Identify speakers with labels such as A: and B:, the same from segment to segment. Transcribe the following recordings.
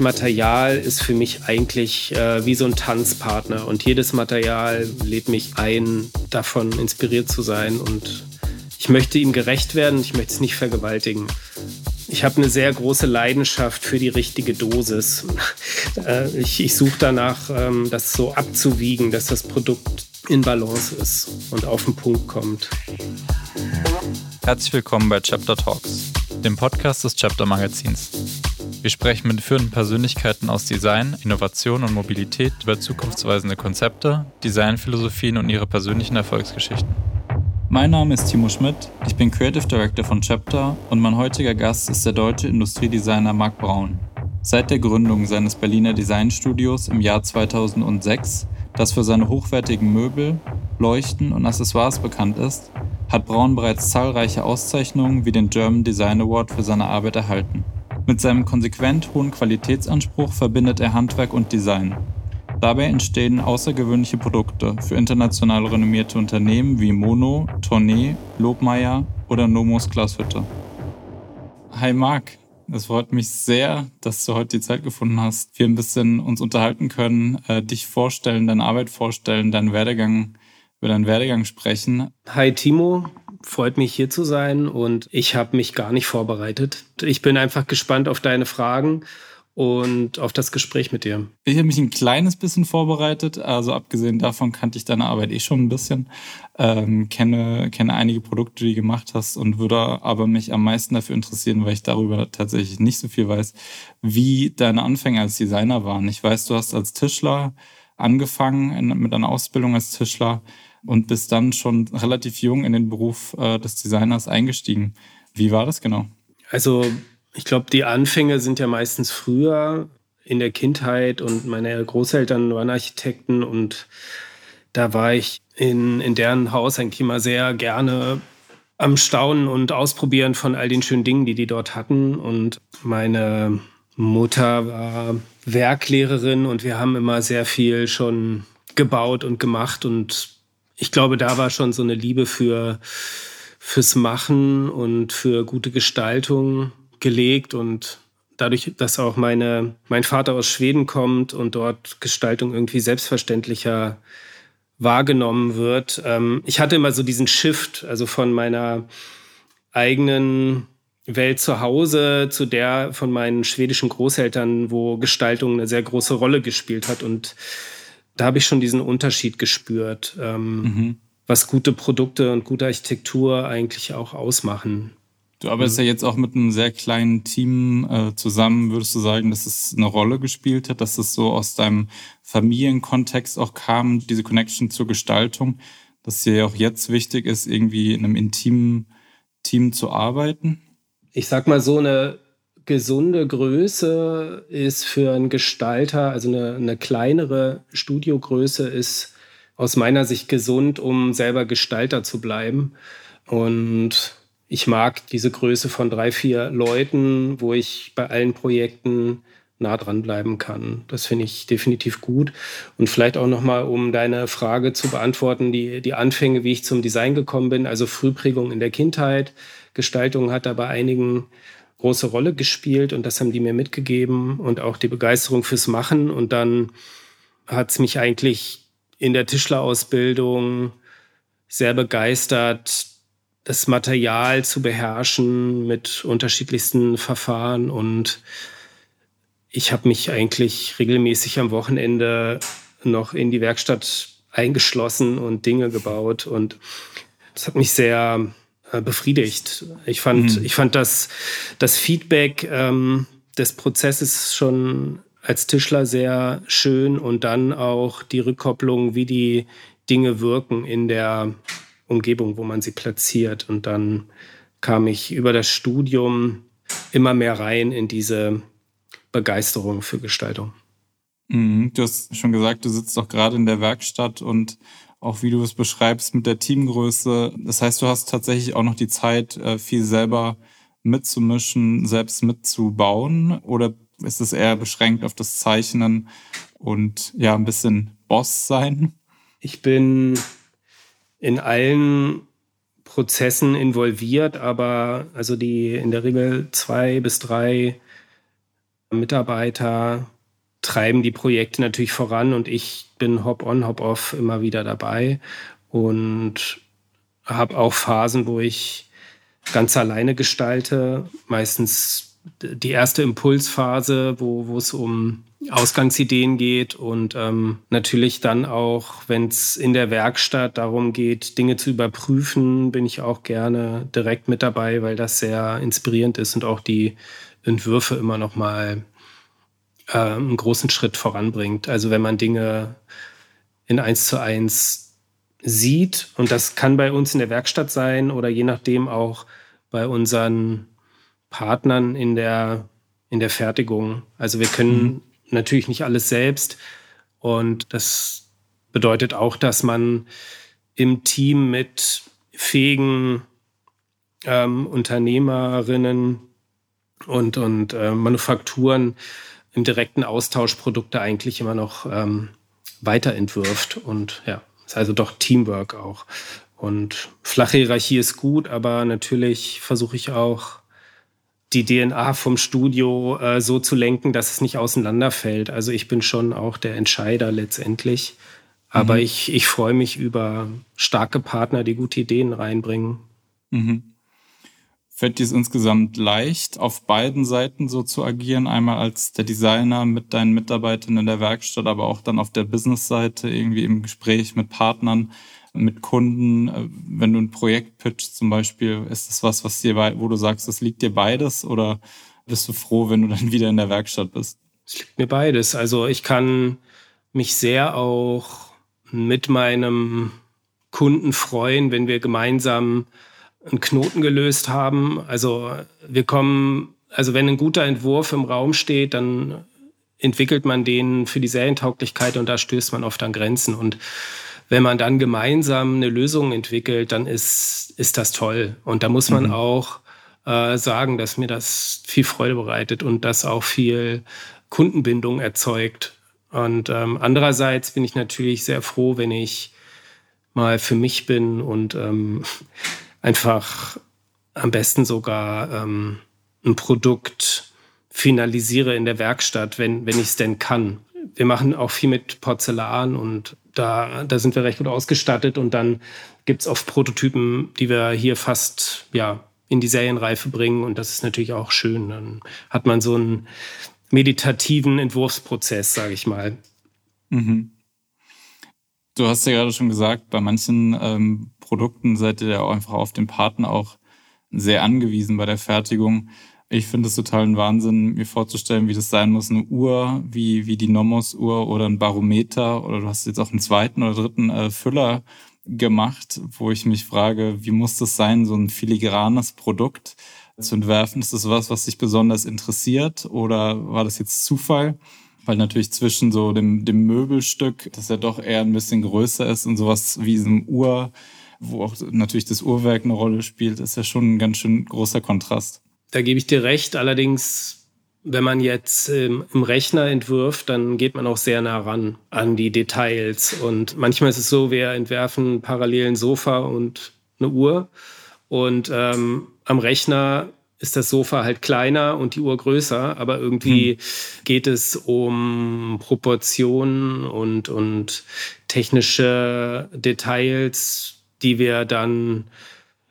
A: Material ist für mich eigentlich äh, wie so ein Tanzpartner und jedes Material lädt mich ein, davon inspiriert zu sein und ich möchte ihm gerecht werden, ich möchte es nicht vergewaltigen. Ich habe eine sehr große Leidenschaft für die richtige Dosis. Äh, ich, ich suche danach, ähm, das so abzuwiegen, dass das Produkt in Balance ist und auf den Punkt kommt.
B: Herzlich willkommen bei Chapter Talks, dem Podcast des Chapter Magazins. Wir sprechen mit führenden Persönlichkeiten aus Design, Innovation und Mobilität über zukunftsweisende Konzepte, Designphilosophien und ihre persönlichen Erfolgsgeschichten. Mein Name ist Timo Schmidt, ich bin Creative Director von Chapter und mein heutiger Gast ist der deutsche Industriedesigner Marc Braun. Seit der Gründung seines Berliner Designstudios im Jahr 2006, das für seine hochwertigen Möbel, Leuchten und Accessoires bekannt ist, hat Braun bereits zahlreiche Auszeichnungen wie den German Design Award für seine Arbeit erhalten. Mit seinem konsequent hohen Qualitätsanspruch verbindet er Handwerk und Design. Dabei entstehen außergewöhnliche Produkte für international renommierte Unternehmen wie Mono, Tournee, Lobmeier oder Nomos Glashütte. Hi Marc, es freut mich sehr, dass du heute die Zeit gefunden hast, wir ein bisschen uns unterhalten können, äh, dich vorstellen, deine Arbeit vorstellen, deinen Werdegang, über deinen Werdegang sprechen.
A: Hi Timo, freut mich hier zu sein und ich habe mich gar nicht vorbereitet. Ich bin einfach gespannt auf deine Fragen und auf das Gespräch mit dir.
B: Ich habe mich ein kleines bisschen vorbereitet, also abgesehen davon kannte ich deine Arbeit eh schon ein bisschen, ähm, kenne, kenne einige Produkte, die du gemacht hast und würde aber mich am meisten dafür interessieren, weil ich darüber tatsächlich nicht so viel weiß, wie deine Anfänge als Designer waren. Ich weiß, du hast als Tischler angefangen mit einer Ausbildung als Tischler und bist dann schon relativ jung in den Beruf äh, des Designers eingestiegen. Wie war das genau?
A: Also ich glaube, die Anfänge sind ja meistens früher in der Kindheit und meine Großeltern waren Architekten und da war ich in, in deren Haus eigentlich immer sehr gerne am Staunen und Ausprobieren von all den schönen Dingen, die die dort hatten. Und meine Mutter war Werklehrerin und wir haben immer sehr viel schon gebaut und gemacht und ich glaube, da war schon so eine Liebe für, fürs Machen und für gute Gestaltung gelegt und dadurch, dass auch meine, mein Vater aus Schweden kommt und dort Gestaltung irgendwie selbstverständlicher wahrgenommen wird. Ähm, ich hatte immer so diesen Shift, also von meiner eigenen Welt zu Hause zu der von meinen schwedischen Großeltern, wo Gestaltung eine sehr große Rolle gespielt hat und da habe ich schon diesen Unterschied gespürt, ähm, mhm. was gute Produkte und gute Architektur eigentlich auch ausmachen.
B: Du arbeitest mhm. ja jetzt auch mit einem sehr kleinen Team äh, zusammen. Würdest du sagen, dass es eine Rolle gespielt hat, dass es so aus deinem Familienkontext auch kam, diese Connection zur Gestaltung, dass dir ja auch jetzt wichtig ist, irgendwie in einem intimen Team zu arbeiten?
A: Ich sag mal so eine gesunde Größe ist für einen Gestalter, also eine, eine kleinere Studiogröße ist aus meiner Sicht gesund, um selber Gestalter zu bleiben. Und ich mag diese Größe von drei, vier Leuten, wo ich bei allen Projekten nah dran bleiben kann. Das finde ich definitiv gut. Und vielleicht auch nochmal, um deine Frage zu beantworten, die, die Anfänge, wie ich zum Design gekommen bin, also Frühprägung in der Kindheit. Gestaltung hat da bei einigen große Rolle gespielt und das haben die mir mitgegeben und auch die Begeisterung fürs Machen. Und dann hat es mich eigentlich in der Tischlerausbildung sehr begeistert, das Material zu beherrschen mit unterschiedlichsten Verfahren. Und ich habe mich eigentlich regelmäßig am Wochenende noch in die Werkstatt eingeschlossen und Dinge gebaut. Und das hat mich sehr befriedigt. Ich fand, mhm. ich fand das, das Feedback ähm, des Prozesses schon als Tischler sehr schön und dann auch die Rückkopplung, wie die Dinge wirken in der Umgebung, wo man sie platziert. Und dann kam ich über das Studium immer mehr rein in diese Begeisterung für Gestaltung.
B: Mhm. Du hast schon gesagt, du sitzt doch gerade in der Werkstatt und auch wie du es beschreibst mit der Teamgröße. Das heißt, du hast tatsächlich auch noch die Zeit, äh, viel selber mitzumischen, selbst mitzubauen? Oder ist es eher beschränkt auf das Zeichnen und ja, ein bisschen Boss sein?
A: Ich bin in allen Prozessen involviert, aber also die in der Regel zwei bis drei Mitarbeiter treiben die Projekte natürlich voran und ich bin hop-on, hop-off immer wieder dabei und habe auch Phasen, wo ich ganz alleine gestalte. Meistens die erste Impulsphase, wo, es um Ausgangsideen geht und ähm, natürlich dann auch, wenn es in der Werkstatt darum geht, Dinge zu überprüfen, bin ich auch gerne direkt mit dabei, weil das sehr inspirierend ist und auch die Entwürfe immer noch mal äh, einen großen Schritt voranbringt. Also wenn man Dinge in eins zu eins sieht, und das kann bei uns in der Werkstatt sein oder je nachdem auch bei unseren Partnern in der, in der Fertigung. Also wir können mhm. natürlich nicht alles selbst. Und das bedeutet auch, dass man im Team mit fähigen ähm, Unternehmerinnen und, und äh, Manufakturen im direkten Austausch Produkte eigentlich immer noch ähm, weiterentwirft. Und ja, ist also doch Teamwork auch. Und flache Hierarchie ist gut, aber natürlich versuche ich auch die DNA vom Studio äh, so zu lenken, dass es nicht auseinanderfällt. Also ich bin schon auch der Entscheider letztendlich. Aber mhm. ich, ich freue mich über starke Partner, die gute Ideen reinbringen.
B: Mhm. Fällt dir es insgesamt leicht, auf beiden Seiten so zu agieren? Einmal als der Designer mit deinen Mitarbeitern in der Werkstatt, aber auch dann auf der Business-Seite, irgendwie im Gespräch mit Partnern, mit Kunden. Äh, wenn du ein Projekt pitchst zum Beispiel, ist das was, was dir, wo du sagst, das liegt dir beides oder bist du froh, wenn du dann wieder in der Werkstatt bist?
A: Es liegt mir beides. Also ich kann mich sehr auch mit meinem Kunden freuen, wenn wir gemeinsam einen Knoten gelöst haben. Also wir kommen, also wenn ein guter Entwurf im Raum steht, dann entwickelt man den für die Serientauglichkeit und da stößt man oft an Grenzen. Und wenn man dann gemeinsam eine Lösung entwickelt, dann ist, ist das toll. Und da muss man mhm. auch äh, sagen, dass mir das viel Freude bereitet und das auch viel Kundenbindung erzeugt. Und ähm, andererseits bin ich natürlich sehr froh, wenn ich mal für mich bin und ähm, einfach am besten sogar ähm, ein Produkt finalisiere in der Werkstatt, wenn, wenn ich es denn kann. Wir machen auch viel mit Porzellan und da, da sind wir recht gut ausgestattet und dann gibt es oft Prototypen, die wir hier fast ja, in die Serienreife bringen und das ist natürlich auch schön. Dann hat man so einen meditativen Entwurfsprozess, sage ich mal.
B: Mhm. Du hast ja gerade schon gesagt, bei manchen ähm, Produkten seid ihr ja auch einfach auf den Partner auch sehr angewiesen bei der Fertigung. Ich finde es total ein Wahnsinn, mir vorzustellen, wie das sein muss. Eine Uhr wie, wie die Nomos-Uhr oder ein Barometer oder du hast jetzt auch einen zweiten oder dritten äh, Füller gemacht, wo ich mich frage, wie muss das sein, so ein filigranes Produkt zu entwerfen? Ist das was, was dich besonders interessiert oder war das jetzt Zufall? Weil natürlich zwischen so dem, dem Möbelstück, das ja doch eher ein bisschen größer ist und sowas wie diesem Uhr, wo auch natürlich das Uhrwerk eine Rolle spielt, ist ja schon ein ganz schön großer Kontrast.
A: Da gebe ich dir recht. Allerdings, wenn man jetzt ähm, im Rechner entwirft, dann geht man auch sehr nah ran an die Details. Und manchmal ist es so, wir entwerfen parallel ein Sofa und eine Uhr. Und ähm, am Rechner ist das Sofa halt kleiner und die Uhr größer, aber irgendwie hm. geht es um Proportionen und, und technische Details, die wir dann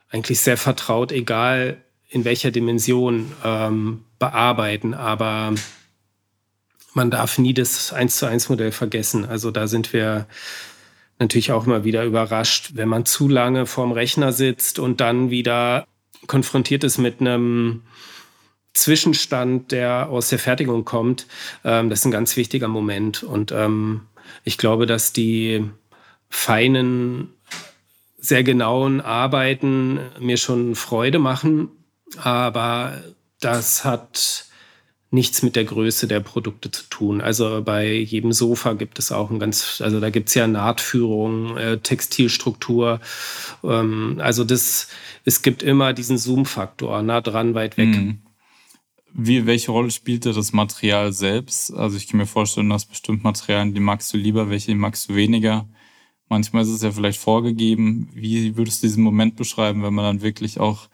A: eigentlich sehr vertraut, egal in welcher Dimension, ähm, bearbeiten. Aber man darf nie das 1 zu 1 Modell vergessen. Also da sind wir natürlich auch immer wieder überrascht, wenn man zu lange vorm Rechner sitzt und dann wieder konfrontiert ist mit einem Zwischenstand, der aus der Fertigung kommt. Ähm, das ist ein ganz wichtiger Moment. Und ähm, ich glaube, dass die feinen sehr genauen Arbeiten mir schon Freude machen, aber das hat nichts mit der Größe der Produkte zu tun. Also bei jedem Sofa gibt es auch ein ganz, also da gibt es ja Nahtführung, äh, Textilstruktur. Ähm, also das, es gibt immer diesen Zoom-Faktor, nah dran, weit weg. Mhm.
B: Wie, welche Rolle spielte das Material selbst? Also ich kann mir vorstellen, dass bestimmt Materialien, die magst du lieber, welche magst du weniger. Manchmal ist es ja vielleicht vorgegeben. Wie würdest du diesen Moment beschreiben, wenn man dann wirklich auch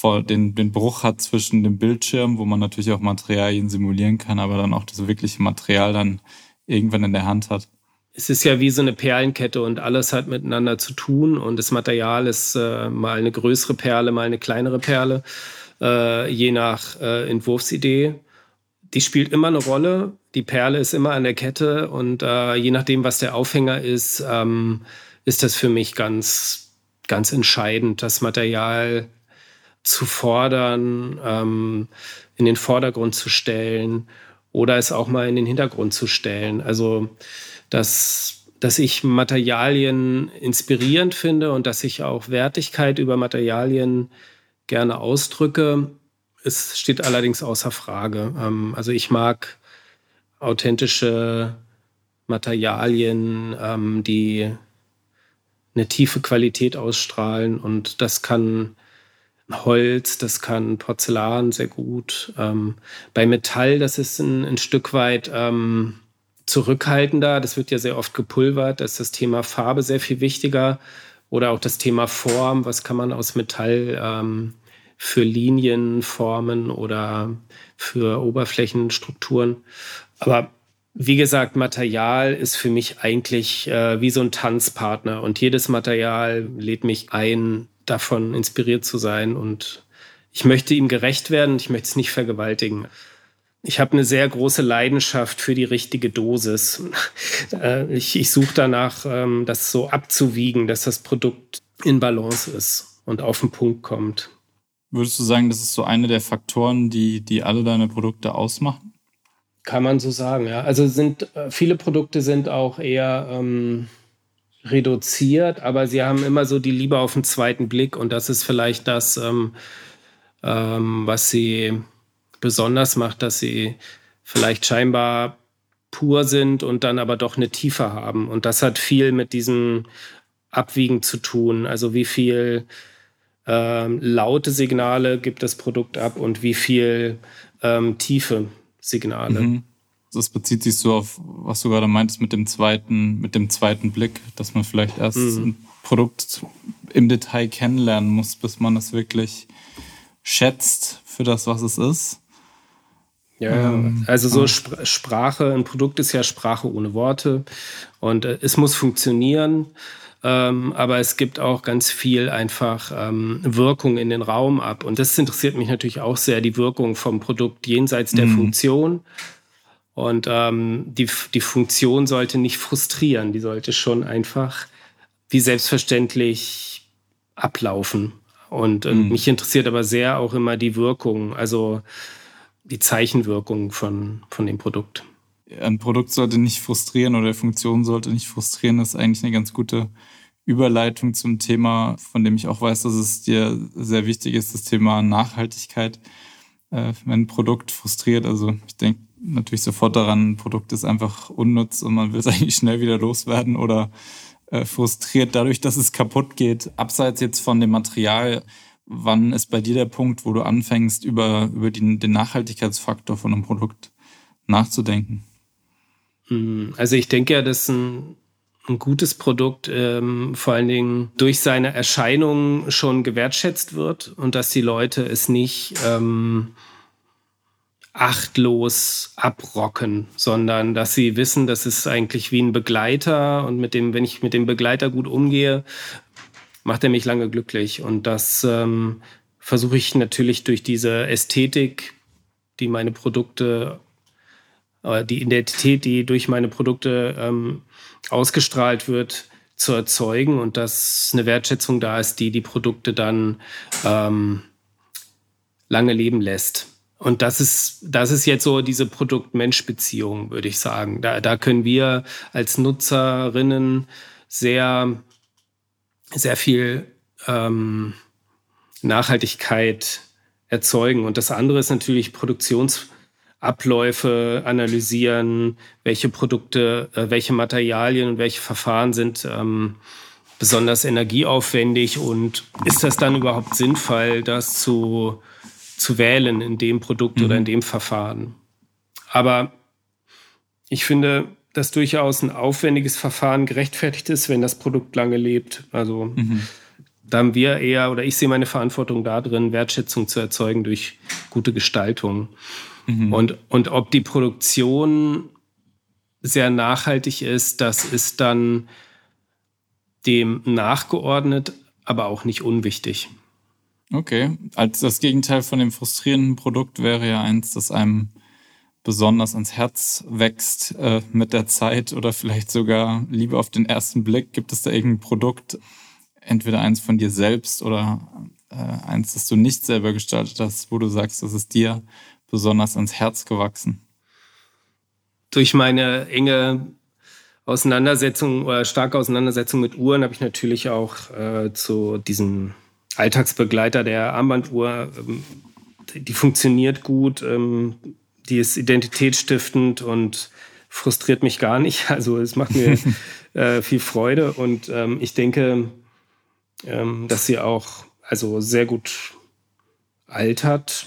B: vor den, den Bruch hat zwischen dem Bildschirm, wo man natürlich auch Materialien simulieren kann, aber dann auch das wirkliche Material dann irgendwann in der Hand hat.
A: Es ist ja wie so eine Perlenkette und alles hat miteinander zu tun und das Material ist äh, mal eine größere Perle, mal eine kleinere Perle, äh, je nach äh, Entwurfsidee. Die spielt immer eine Rolle. Die Perle ist immer an der Kette und äh, je nachdem, was der Aufhänger ist, ähm, ist das für mich ganz, ganz entscheidend, das Material zu fordern, ähm, in den Vordergrund zu stellen oder es auch mal in den Hintergrund zu stellen. Also, dass, dass ich Materialien inspirierend finde und dass ich auch Wertigkeit über Materialien gerne ausdrücke, es steht allerdings außer Frage. Ähm, also ich mag authentische Materialien, ähm, die eine tiefe Qualität ausstrahlen und das kann Holz, das kann Porzellan sehr gut. Ähm, bei Metall, das ist ein, ein Stück weit ähm, zurückhaltender. Das wird ja sehr oft gepulvert. Da ist das Thema Farbe sehr viel wichtiger. Oder auch das Thema Form. Was kann man aus Metall ähm, für Linien formen oder für Oberflächenstrukturen? Aber wie gesagt, Material ist für mich eigentlich äh, wie so ein Tanzpartner und jedes Material lädt mich ein, davon inspiriert zu sein und ich möchte ihm gerecht werden, ich möchte es nicht vergewaltigen. Ich habe eine sehr große Leidenschaft für die richtige Dosis. Äh, ich, ich suche danach, ähm, das so abzuwiegen, dass das Produkt in Balance ist und auf den Punkt kommt.
B: Würdest du sagen, das ist so eine der Faktoren, die, die alle deine Produkte ausmachen?
A: Kann man so sagen, ja. Also sind äh, viele Produkte sind auch eher ähm, reduziert, aber sie haben immer so die Liebe auf den zweiten Blick und das ist vielleicht das, ähm, ähm, was sie besonders macht, dass sie vielleicht scheinbar pur sind und dann aber doch eine Tiefe haben. Und das hat viel mit diesem Abwiegen zu tun. Also wie viel ähm, laute Signale gibt das Produkt ab und wie viel ähm, tiefe Signale. Mhm.
B: Das bezieht sich so auf, was du gerade meintest mit dem zweiten, mit dem zweiten Blick, dass man vielleicht erst mhm. ein Produkt im Detail kennenlernen muss, bis man es wirklich schätzt für das, was es ist.
A: Ja, ähm, also so Sp Sprache, ein Produkt ist ja Sprache ohne Worte und äh, es muss funktionieren. Ähm, aber es gibt auch ganz viel einfach ähm, Wirkung in den Raum ab. Und das interessiert mich natürlich auch sehr, die Wirkung vom Produkt jenseits der mhm. Funktion. Und ähm, die, die Funktion sollte nicht frustrieren, die sollte schon einfach wie selbstverständlich ablaufen. Und äh, mhm. mich interessiert aber sehr auch immer die Wirkung, also die Zeichenwirkung von, von dem Produkt.
B: Ein Produkt sollte nicht frustrieren oder die Funktion sollte nicht frustrieren. Das ist eigentlich eine ganz gute Überleitung zum Thema, von dem ich auch weiß, dass es dir sehr wichtig ist, das Thema Nachhaltigkeit. Äh, wenn ein Produkt frustriert, also ich denke natürlich sofort daran, ein Produkt ist einfach unnutz und man will es eigentlich schnell wieder loswerden oder äh, frustriert dadurch, dass es kaputt geht. Abseits jetzt von dem Material, wann ist bei dir der Punkt, wo du anfängst, über, über den, den Nachhaltigkeitsfaktor von einem Produkt nachzudenken?
A: Hm, also ich denke ja, dass ein, ein gutes Produkt ähm, vor allen Dingen durch seine Erscheinung schon gewertschätzt wird und dass die Leute es nicht ähm, achtlos abrocken, sondern dass sie wissen, das ist eigentlich wie ein Begleiter und mit dem, wenn ich mit dem Begleiter gut umgehe, macht er mich lange glücklich. Und das ähm, versuche ich natürlich durch diese Ästhetik, die meine Produkte, äh, die Identität, die durch meine Produkte ähm, ausgestrahlt wird, zu erzeugen und dass eine Wertschätzung da ist, die die Produkte dann ähm, lange leben lässt. Und das ist, das ist jetzt so diese Produkt-Mensch-Beziehung, würde ich sagen. Da, da können wir als Nutzerinnen sehr, sehr viel ähm, Nachhaltigkeit erzeugen. Und das andere ist natürlich Produktionsabläufe analysieren, welche Produkte, äh, welche Materialien und welche Verfahren sind ähm, besonders energieaufwendig und ist das dann überhaupt sinnvoll, das zu zu wählen in dem Produkt mhm. oder in dem Verfahren. Aber ich finde, dass durchaus ein aufwendiges Verfahren gerechtfertigt ist, wenn das Produkt lange lebt. Also mhm. da haben wir eher, oder ich sehe meine Verantwortung da drin, Wertschätzung zu erzeugen durch gute Gestaltung. Mhm. Und, und ob die Produktion sehr nachhaltig ist, das ist dann dem nachgeordnet, aber auch nicht unwichtig.
B: Okay, als das Gegenteil von dem frustrierenden Produkt wäre ja eins, das einem besonders ans Herz wächst äh, mit der Zeit oder vielleicht sogar lieber auf den ersten Blick. Gibt es da irgendein Produkt, entweder eins von dir selbst oder äh, eins, das du nicht selber gestaltet hast, wo du sagst, das ist dir besonders ans Herz gewachsen?
A: Durch meine enge Auseinandersetzung oder starke Auseinandersetzung mit Uhren habe ich natürlich auch äh, zu diesem Alltagsbegleiter der Armbanduhr, ähm, die funktioniert gut, ähm, die ist identitätsstiftend und frustriert mich gar nicht. Also es macht mir äh, viel Freude und ähm, ich denke, ähm, dass sie auch also sehr gut altert.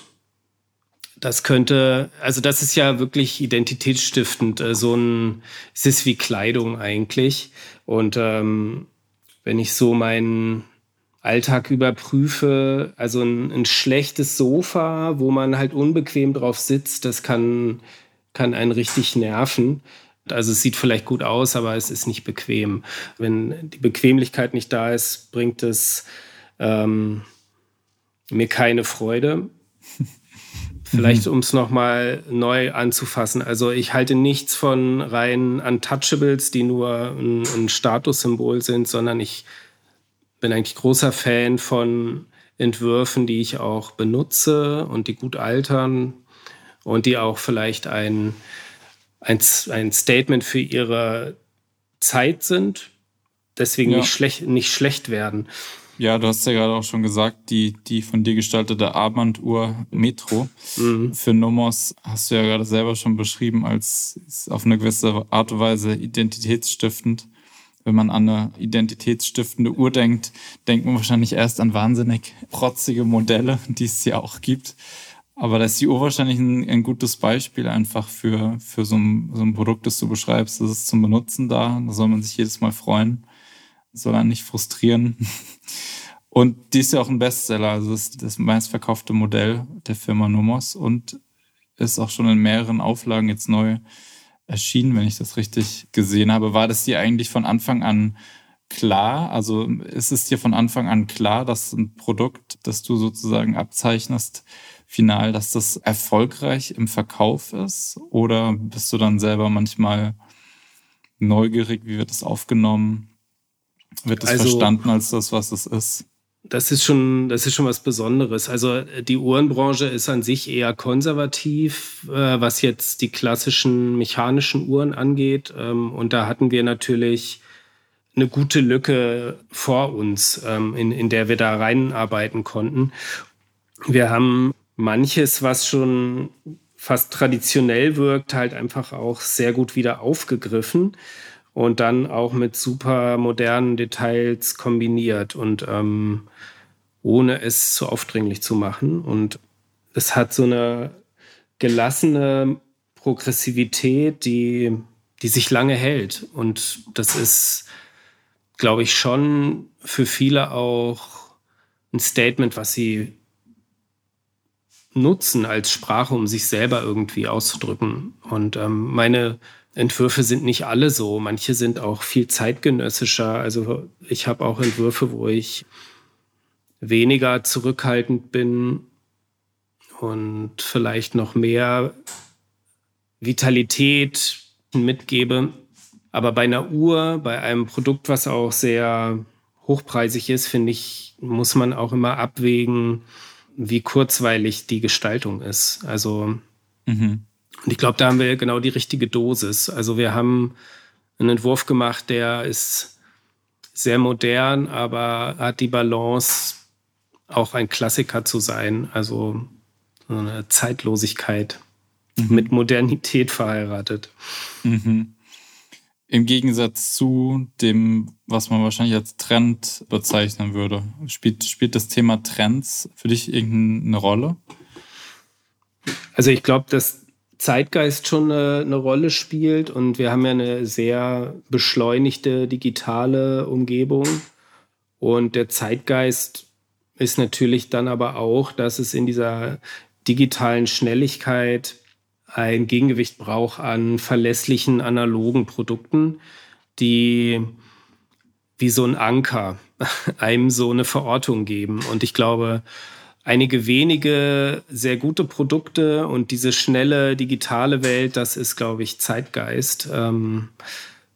A: Das könnte, also das ist ja wirklich identitätsstiftend. Äh, so ein, es ist wie Kleidung eigentlich. Und ähm, wenn ich so meinen Alltag überprüfe, also ein, ein, schlechtes Sofa, wo man halt unbequem drauf sitzt, das kann, kann einen richtig nerven. Also es sieht vielleicht gut aus, aber es ist nicht bequem. Wenn die Bequemlichkeit nicht da ist, bringt es ähm, mir keine Freude. Vielleicht, um es nochmal neu anzufassen. Also ich halte nichts von rein Untouchables, die nur ein, ein Statussymbol sind, sondern ich bin eigentlich großer Fan von Entwürfen, die ich auch benutze und die gut altern und die auch vielleicht ein, ein, ein Statement für ihre Zeit sind, deswegen ja. nicht, schlecht, nicht schlecht werden.
B: Ja, du hast ja gerade auch schon gesagt, die, die von dir gestaltete Armbanduhr Metro mhm. für Nomos hast du ja gerade selber schon beschrieben als auf eine gewisse Art und Weise identitätsstiftend wenn man an eine identitätsstiftende Uhr denkt, denkt man wahrscheinlich erst an wahnsinnig protzige Modelle, die es ja auch gibt. Aber da ist die Uhr wahrscheinlich ein, ein gutes Beispiel einfach für, für so ein, so ein Produkt, das du beschreibst. Das ist zum Benutzen da. Da soll man sich jedes Mal freuen. Soll einen nicht frustrieren. Und die ist ja auch ein Bestseller. Also das das meistverkaufte Modell der Firma Nomos und ist auch schon in mehreren Auflagen jetzt neu erschienen, wenn ich das richtig gesehen habe. War das dir eigentlich von Anfang an klar? Also ist es dir von Anfang an klar, dass ein Produkt, das du sozusagen abzeichnest, final, dass das erfolgreich im Verkauf ist? Oder bist du dann selber manchmal neugierig, wie wird das aufgenommen? Wird das also, verstanden als das, was es ist?
A: Das ist schon, das ist schon was Besonderes. Also äh, die Uhrenbranche ist an sich eher konservativ, äh, was jetzt die klassischen mechanischen Uhren angeht. Ähm, und da hatten wir natürlich eine gute Lücke vor uns, ähm, in, in der wir da reinarbeiten konnten. Wir haben manches, was schon fast traditionell wirkt, halt einfach auch sehr gut wieder aufgegriffen und dann auch mit super modernen Details kombiniert und ähm, ohne es zu aufdringlich zu machen. Und es hat so eine gelassene Progressivität, die, die sich lange hält. Und das ist, glaube ich, schon für viele auch ein Statement, was sie nutzen als Sprache, um sich selber irgendwie auszudrücken. Und ähm, meine Entwürfe sind nicht alle so. Manche sind auch viel zeitgenössischer. Also ich habe auch Entwürfe, wo ich weniger zurückhaltend bin und vielleicht noch mehr Vitalität mitgebe. Aber bei einer Uhr, bei einem Produkt, was auch sehr hochpreisig ist, finde ich, muss man auch immer abwägen, wie kurzweilig die Gestaltung ist. Also mhm. Und ich glaube, da haben wir genau die richtige Dosis. Also wir haben einen Entwurf gemacht, der ist sehr modern, aber hat die Balance, auch ein Klassiker zu sein. Also so eine Zeitlosigkeit mhm. mit Modernität verheiratet.
B: Mhm. Im Gegensatz zu dem, was man wahrscheinlich als Trend bezeichnen würde. Spielt, spielt das Thema Trends für dich irgendeine Rolle?
A: Also ich glaube, dass Zeitgeist schon eine, eine, Rolle spielt und wir haben ja eine sehr beschleunigte digitale Umgebung Und der Zeitgeist ist natürlich dann aber auch, dass es in dieser digitalen Schnelligkeit ein Gegengewicht braucht an verlässlichen analogen Produkten, die wie so ein Anker einem so eine Verortung geben. Und ich glaube, einige wenige sehr gute Produkte und diese schnelle digitale Welt, das ist, glaube ich, Zeitgeist, ähm,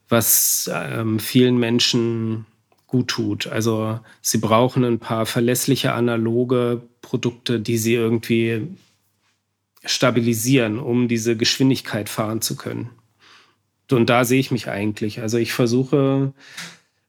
A: was ähm, vielen Menschen gut tut. Also sie brauchen ein paar verlässliche analoge Produkte, die sie irgendwie stabilisieren, um diese Geschwindigkeit fahren zu können. Und da sehe ich mich eigentlich. Also ich versuche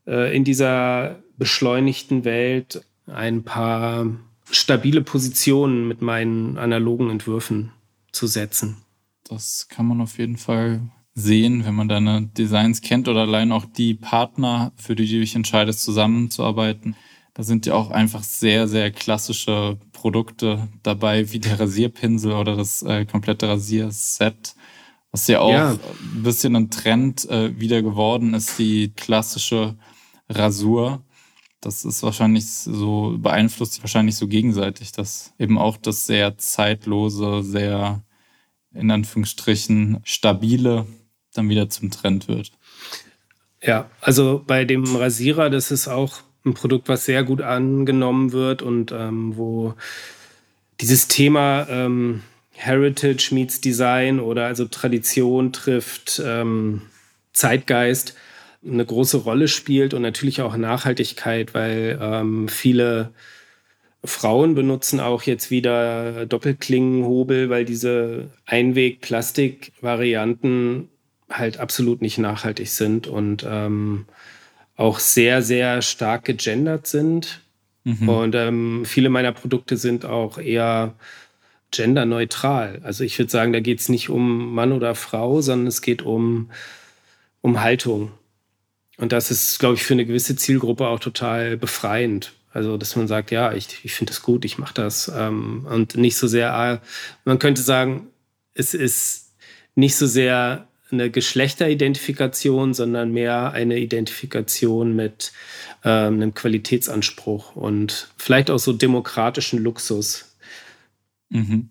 A: äh, in dieser beschleunigten Welt ein paar stabile Positionen mit meinen analogen Entwürfen zu setzen.
B: Das kann man auf jeden Fall sehen, wenn man deine Designs kennt oder allein auch die Partner, für die du dich entscheidest, zusammenzuarbeiten. Da sind ja auch einfach sehr, sehr klassische Produkte dabei, wie der Rasierpinsel oder das äh, komplette Rasierset. Was ja auch ja. ein bisschen ein Trend äh, wieder geworden ist, die klassische Rasur. Das ist wahrscheinlich so, beeinflusst sich wahrscheinlich so gegenseitig, dass eben auch das sehr zeitlose, sehr in Anführungsstrichen stabile dann wieder zum Trend wird.
A: Ja, also bei dem Rasierer, das ist auch ein Produkt, was sehr gut angenommen wird und ähm, wo dieses Thema ähm, Heritage meets Design oder also Tradition trifft ähm, Zeitgeist eine große Rolle spielt und natürlich auch Nachhaltigkeit, weil ähm, viele Frauen benutzen auch jetzt wieder Doppelklingenhobel, weil diese Einweg-Plastik-Varianten halt absolut nicht nachhaltig sind und ähm, auch sehr, sehr stark gegendert sind. Mhm. Und ähm, viele meiner Produkte sind auch eher genderneutral. Also ich würde sagen, da geht es nicht um Mann oder Frau, sondern es geht um, um Haltung. Und das ist, glaube ich, für eine gewisse Zielgruppe auch total befreiend. Also, dass man sagt, ja, ich, ich finde das gut, ich mache das. Ähm, und nicht so sehr, ah, man könnte sagen, es ist nicht so sehr eine Geschlechteridentifikation, sondern mehr eine Identifikation mit ähm, einem Qualitätsanspruch und vielleicht auch so demokratischen Luxus.
B: Mhm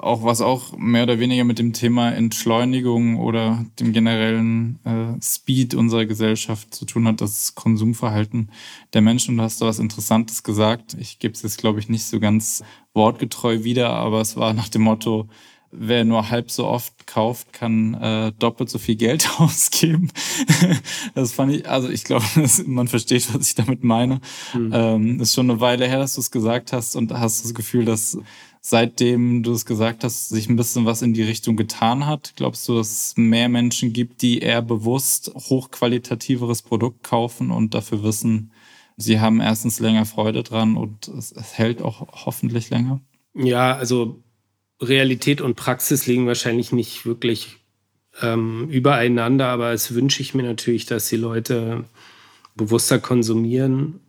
B: auch was auch mehr oder weniger mit dem Thema Entschleunigung oder dem generellen äh, Speed unserer Gesellschaft zu tun hat, das Konsumverhalten der Menschen. Und du hast da was Interessantes gesagt. Ich gebe es jetzt, glaube ich, nicht so ganz wortgetreu wieder, aber es war nach dem Motto, wer nur halb so oft kauft, kann äh, doppelt so viel Geld ausgeben. das fand ich, also ich glaube, man versteht, was ich damit meine. Mhm. Ähm, ist schon eine Weile her, dass du es gesagt hast und hast das Gefühl, dass seitdem du es gesagt hast, sich ein bisschen was in die Richtung getan hat? Glaubst du, dass es mehr Menschen gibt, die eher bewusst hochqualitativeres Produkt kaufen und dafür wissen, sie haben erstens länger Freude dran und es, hält auch hoffentlich länger?
A: Ja, also Realität und Praxis liegen wahrscheinlich nicht wirklich ähm, übereinander, aber es wünsche ich mir natürlich, dass die Leute bewusster konsumieren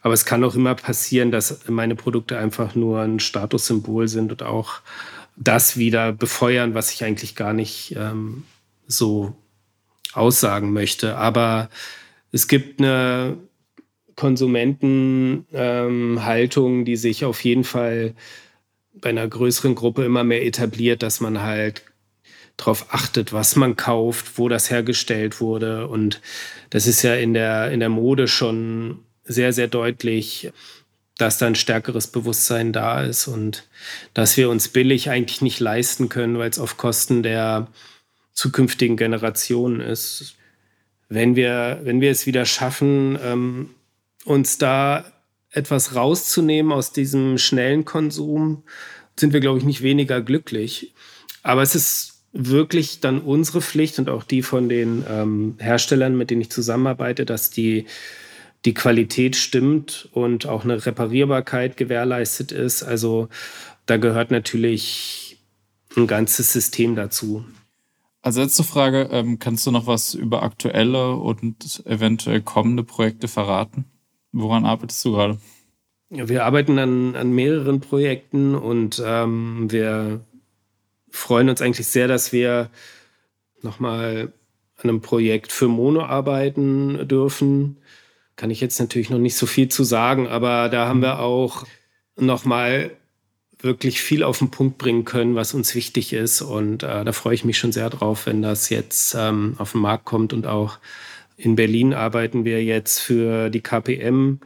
A: aber es kann auch immer passieren, dass meine Produkte einfach nur ein Statussymbol sind und auch das wieder befeuern, was ich eigentlich gar nicht ähm, so aussagen möchte. Aber es gibt eine Konsumentenhaltung, ähm, die sich auf jeden Fall bei einer größeren Gruppe immer mehr etabliert, dass man halt darauf achtet, was man kauft, wo das hergestellt wurde. Und das ist ja in der, in der Mode schon sehr, sehr deutlich, dass da ein stärkeres Bewusstsein da ist und dass wir uns billig eigentlich nicht leisten können, weil es auf Kosten der zukünftigen Generationen ist. Wenn wir, wenn wir es wieder schaffen, ähm, uns da etwas rauszunehmen aus diesem schnellen Konsum, sind wir, glaube ich, nicht weniger glücklich. Aber es ist wirklich dann unsere Pflicht und auch die von den ähm, Herstellern, mit denen ich zusammenarbeite, dass die die Qualität stimmt und auch eine Reparierbarkeit gewährleistet ist. Also da gehört natürlich ein ganzes System dazu.
B: Als letzte Frage, ähm, kannst du noch was über aktuelle und eventuell kommende Projekte verraten? Woran arbeitest du gerade?
A: Ja, wir arbeiten an, an mehreren Projekten und ähm, wir freuen uns eigentlich sehr, dass wir nochmal an einem Projekt für Mono arbeiten dürfen kann ich jetzt natürlich noch nicht so viel zu sagen, aber da haben wir auch nochmal wirklich viel auf den Punkt bringen können, was uns wichtig ist. Und äh, da freue ich mich schon sehr drauf, wenn das jetzt ähm, auf den Markt kommt. Und auch in Berlin arbeiten wir jetzt für die KPM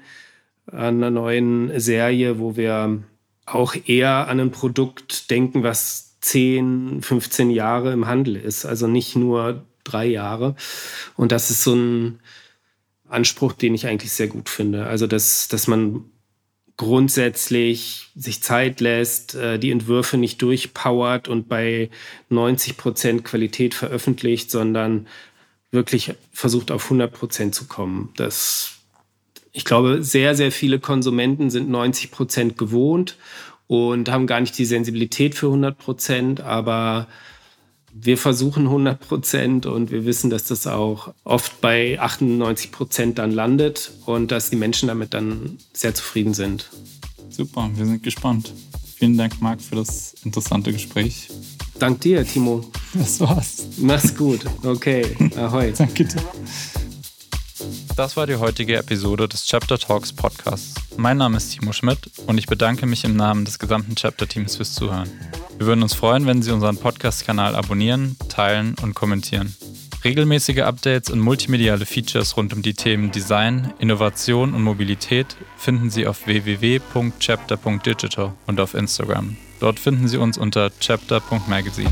A: an einer neuen Serie, wo wir auch eher an ein Produkt denken, was 10, 15 Jahre im Handel ist. Also nicht nur drei Jahre. Und das ist so ein Anspruch, den ich eigentlich sehr gut finde. Also, dass, dass man grundsätzlich sich Zeit lässt, äh, die Entwürfe nicht durchpowert und bei 90 Prozent Qualität veröffentlicht, sondern wirklich versucht auf 100 Prozent zu kommen. Das, ich glaube, sehr, sehr viele Konsumenten sind 90 Prozent gewohnt und haben gar nicht die Sensibilität für 100 Prozent, aber wir versuchen 100 Prozent und wir wissen, dass das auch oft bei 98 Prozent dann landet und dass die Menschen damit dann sehr zufrieden sind.
B: Super, wir sind gespannt. Vielen Dank, Marc, für das interessante Gespräch.
A: Dank dir, Timo.
B: Das war's.
A: Mach's gut. Okay. Ahoi.
B: Danke dir. Das war die heutige Episode des Chapter Talks Podcasts. Mein Name ist Timo Schmidt und ich bedanke mich im Namen des gesamten Chapter-Teams fürs Zuhören. Wir würden uns freuen, wenn Sie unseren Podcast-Kanal abonnieren, teilen und kommentieren. Regelmäßige Updates und multimediale Features rund um die Themen Design, Innovation und Mobilität finden Sie auf www.chapter.digital und auf Instagram. Dort finden Sie uns unter chapter.magazine.